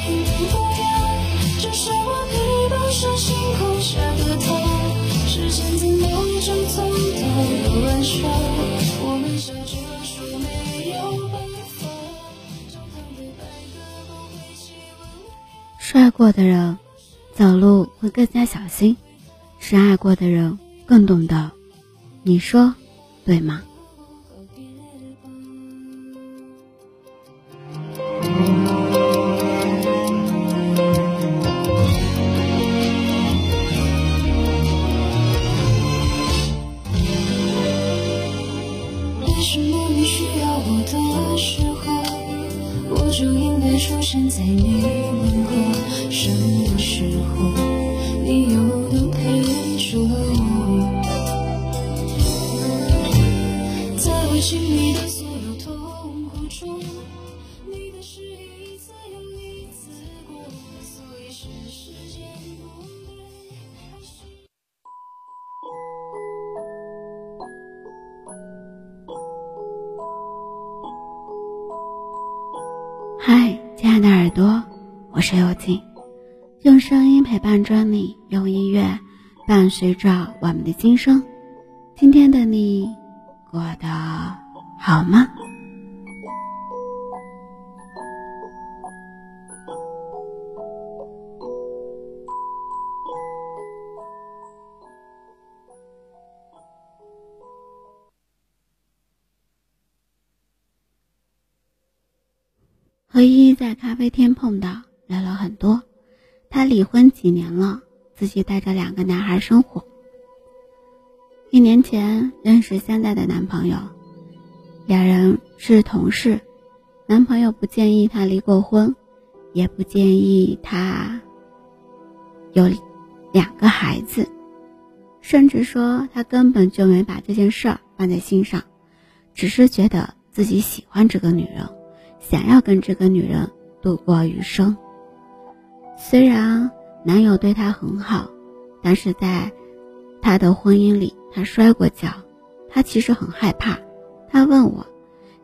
心模样，就像我披不上星空下的痛。时间怎么就走到了晚上？我们笑着说没有办法，将它对白鸽光挥起温柔。帅过的人，走路会更加小心；深爱过的人，更懂得。你说对吗？在我经历的所有痛苦中，你的示意一次又一次过，所以是时间不对，还是？嗨，亲爱的耳朵，我是幽静，用声音陪伴着你，用音乐伴随着我们的今生。今天的你过得好吗？和依依在咖啡厅碰到，聊了很多。她离婚几年了，自己带着两个男孩生活。一年前认识现在的男朋友，两人是同事。男朋友不建议她离过婚，也不建议她有两个孩子，甚至说他根本就没把这件事儿放在心上，只是觉得自己喜欢这个女人。想要跟这个女人度过余生。虽然男友对她很好，但是在她的婚姻里，他摔过跤，他其实很害怕。他问我，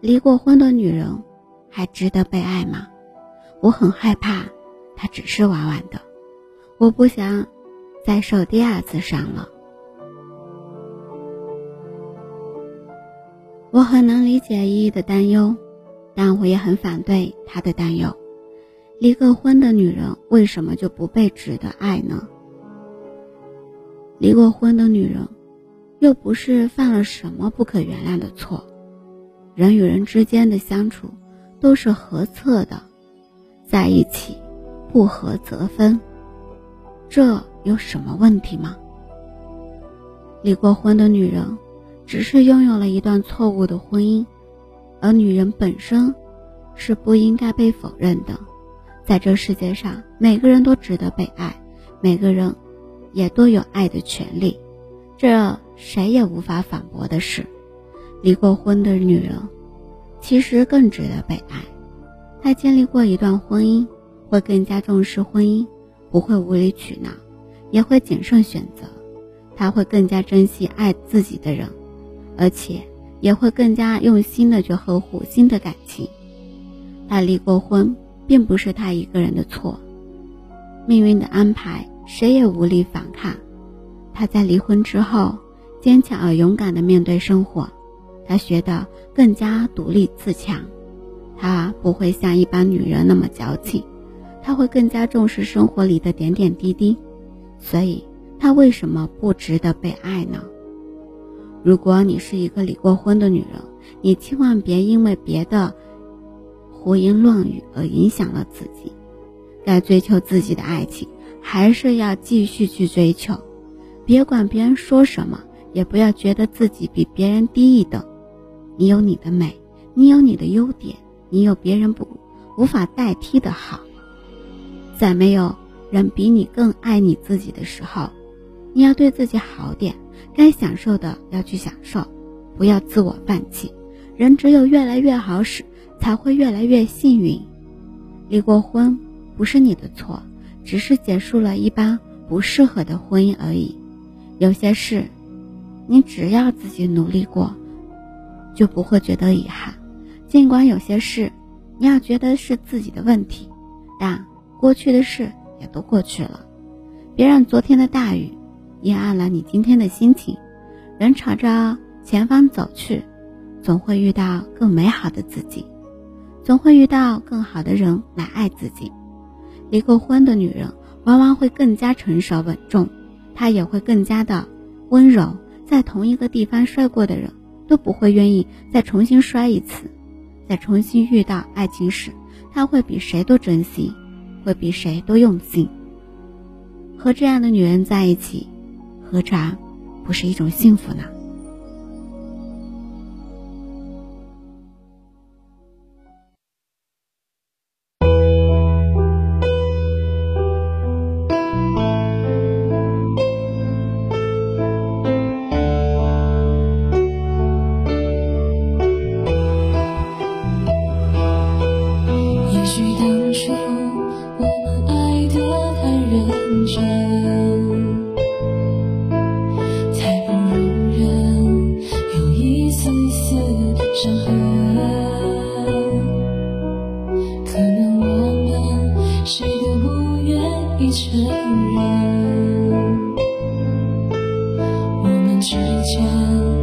离过婚的女人还值得被爱吗？我很害怕，她只是玩玩的，我不想再受第二次伤了。我很能理解依依的担忧。但我也很反对他的担忧。离过婚的女人为什么就不被值得爱呢？离过婚的女人，又不是犯了什么不可原谅的错。人与人之间的相处都是合测的，在一起不合则分，这有什么问题吗？离过婚的女人，只是拥有了一段错误的婚姻。而女人本身是不应该被否认的，在这世界上，每个人都值得被爱，每个人也都有爱的权利，这谁也无法反驳的事。离过婚的女人其实更值得被爱，她经历过一段婚姻，会更加重视婚姻，不会无理取闹，也会谨慎选择，她会更加珍惜爱自己的人，而且。也会更加用心的去呵护新的感情。他离过婚，并不是他一个人的错，命运的安排谁也无力反抗。他在离婚之后，坚强而勇敢的面对生活，他学得更加独立自强。他不会像一般女人那么矫情，他会更加重视生活里的点点滴滴。所以，他为什么不值得被爱呢？如果你是一个离过婚的女人，你千万别因为别的胡言乱语而影响了自己。该追求自己的爱情，还是要继续去追求。别管别人说什么，也不要觉得自己比别人低一等。你有你的美，你有你的优点，你有别人不无法代替的好。在没有人比你更爱你自己的时候，你要对自己好点。该享受的要去享受，不要自我放弃。人只有越来越好使，才会越来越幸运。离过婚不是你的错，只是结束了一般不适合的婚姻而已。有些事，你只要自己努力过，就不会觉得遗憾。尽管有些事，你要觉得是自己的问题，但过去的事也都过去了。别让昨天的大雨阴暗了你今天的心情。人朝着前方走去，总会遇到更美好的自己，总会遇到更好的人来爱自己。离过婚的女人往往会更加成熟稳重，他也会更加的温柔。在同一个地方摔过的人都不会愿意再重新摔一次。再重新遇到爱情时，他会比谁都珍惜，会比谁都用心。和这样的女人在一起，何尝不是一种幸福呢？之间。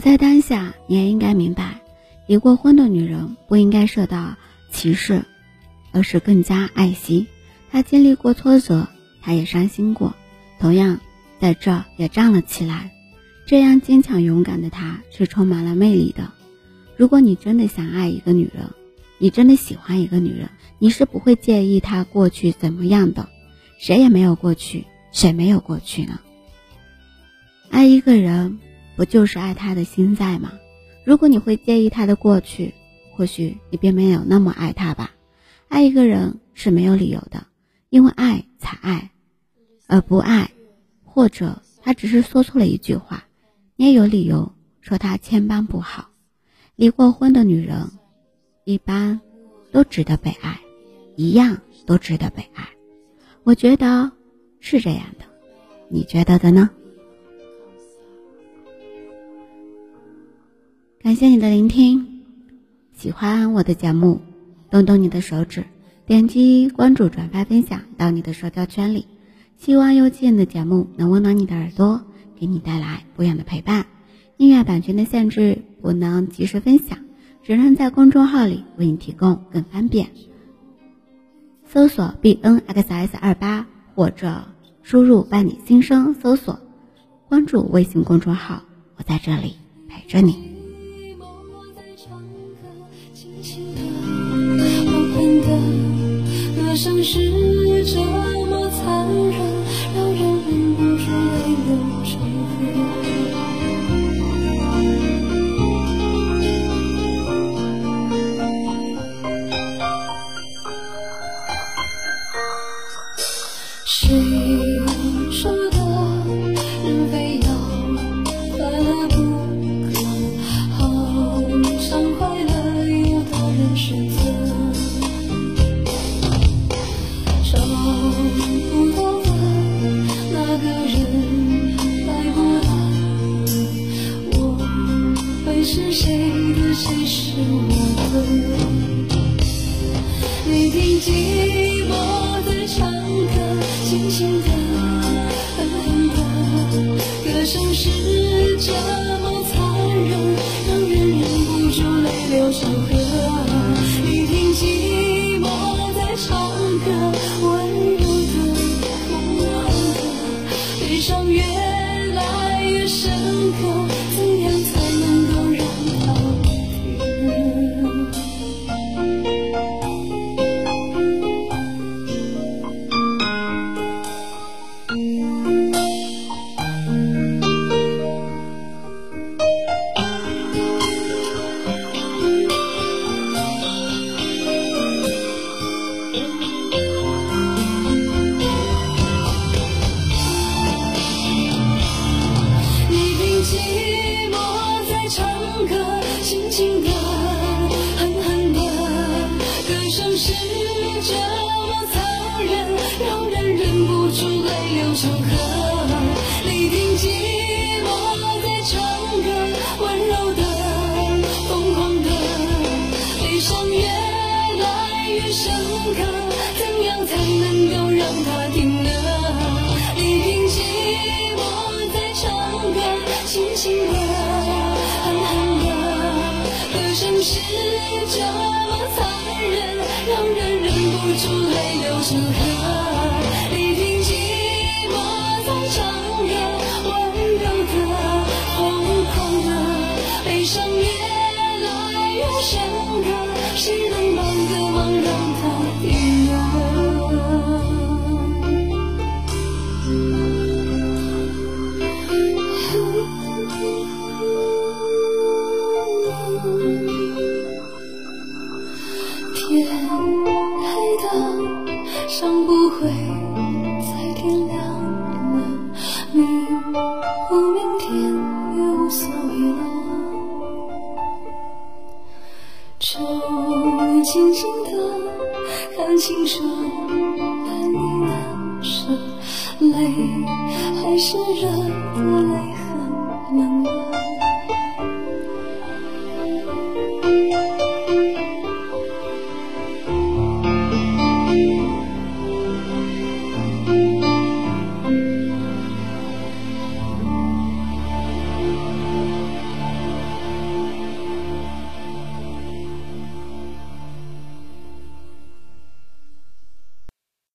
在当下，你也应该明白，离过婚的女人不应该受到歧视，而是更加爱惜。她经历过挫折，她也伤心过，同样在这也站了起来。这样坚强勇敢的她是充满了魅力的。如果你真的想爱一个女人，你真的喜欢一个女人，你是不会介意她过去怎么样的。谁也没有过去，谁没有过去呢？爱一个人。不就是爱他的心在吗？如果你会介意他的过去，或许你便没有那么爱他吧。爱一个人是没有理由的，因为爱才爱，而不爱，或者他只是说错了一句话，你也有理由说他千般不好。离过婚的女人，一般都值得被爱，一样都值得被爱。我觉得是这样的，你觉得的呢？感谢你的聆听，喜欢我的节目，动动你的手指，点击关注、转发、分享到你的社交圈里。希望有气的节目能温暖你的耳朵，给你带来不一样的陪伴。音乐版权的限制，不能及时分享，只能在公众号里为你提供更方便。搜索 b n x s 二八或者输入伴你心声，搜索关注微信公众号，我在这里陪着你。像是这么残忍，轻轻的，狠狠的，歌声是泪流成河。你听寂寞在唱歌，温柔的，疯狂的，悲伤越来越深刻，怎样才能够让它停呢？你听寂寞在唱歌，轻轻的，狠狠的，歌声是这么残忍，让人忍不住泪流成河。是的。还是热的，泪痕冷了。